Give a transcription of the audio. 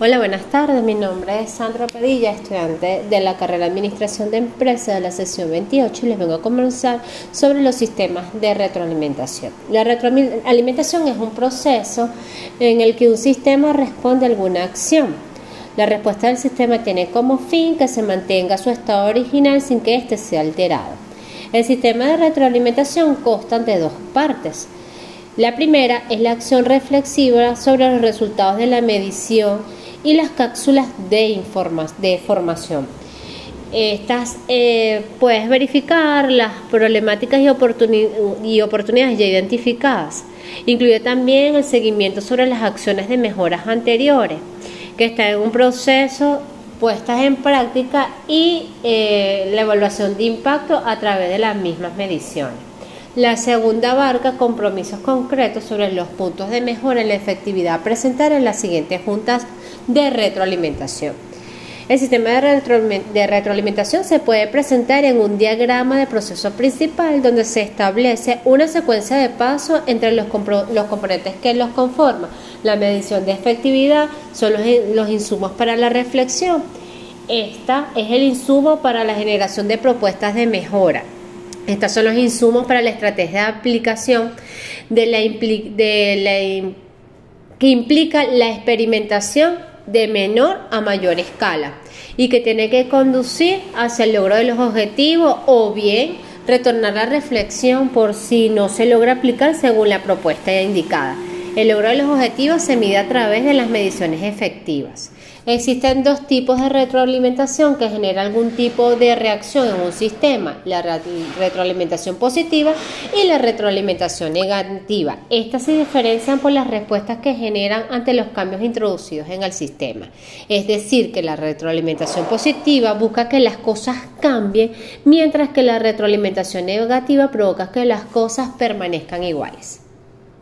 Hola, buenas tardes. Mi nombre es Sandra Padilla, estudiante de la carrera de Administración de Empresas de la sesión 28 y les vengo a conversar sobre los sistemas de retroalimentación. La retroalimentación es un proceso en el que un sistema responde a alguna acción. La respuesta del sistema tiene como fin que se mantenga su estado original sin que éste sea alterado. El sistema de retroalimentación consta de dos partes. La primera es la acción reflexiva sobre los resultados de la medición y las cápsulas de, de formación. Estas eh, puedes verificar las problemáticas y, y oportunidades ya identificadas. Incluye también el seguimiento sobre las acciones de mejoras anteriores, que están en un proceso puestas en práctica y eh, la evaluación de impacto a través de las mismas mediciones. La segunda abarca compromisos concretos sobre los puntos de mejora en la efectividad a presentar en las siguientes juntas de retroalimentación. El sistema de, retroalimentación se puede presentar en un diagrama de proceso principal donde se establece una secuencia de pasos entre los, componentes que los conforman. La medición de efectividad son los, los insumos para la reflexión. Esta es el insumo para la generación de propuestas de mejora. Estos son los insumos para la estrategia de aplicación de la, que implica la experimentación de menor a mayor escala y que tiene que conducir hacia el logro de los objetivos o bien retornar la reflexión por si no se logra aplicar según la propuesta indicada. El logro de los objetivos se mide a través de las mediciones efectivas. Existen dos tipos de retroalimentación que generan algún tipo de reacción en un sistema, la retroalimentación positiva y la retroalimentación negativa. Estas se diferencian por las respuestas que generan ante los cambios introducidos en el sistema. Es decir, que la retroalimentación positiva busca que las cosas cambien, mientras que la retroalimentación negativa provoca que las cosas permanezcan iguales.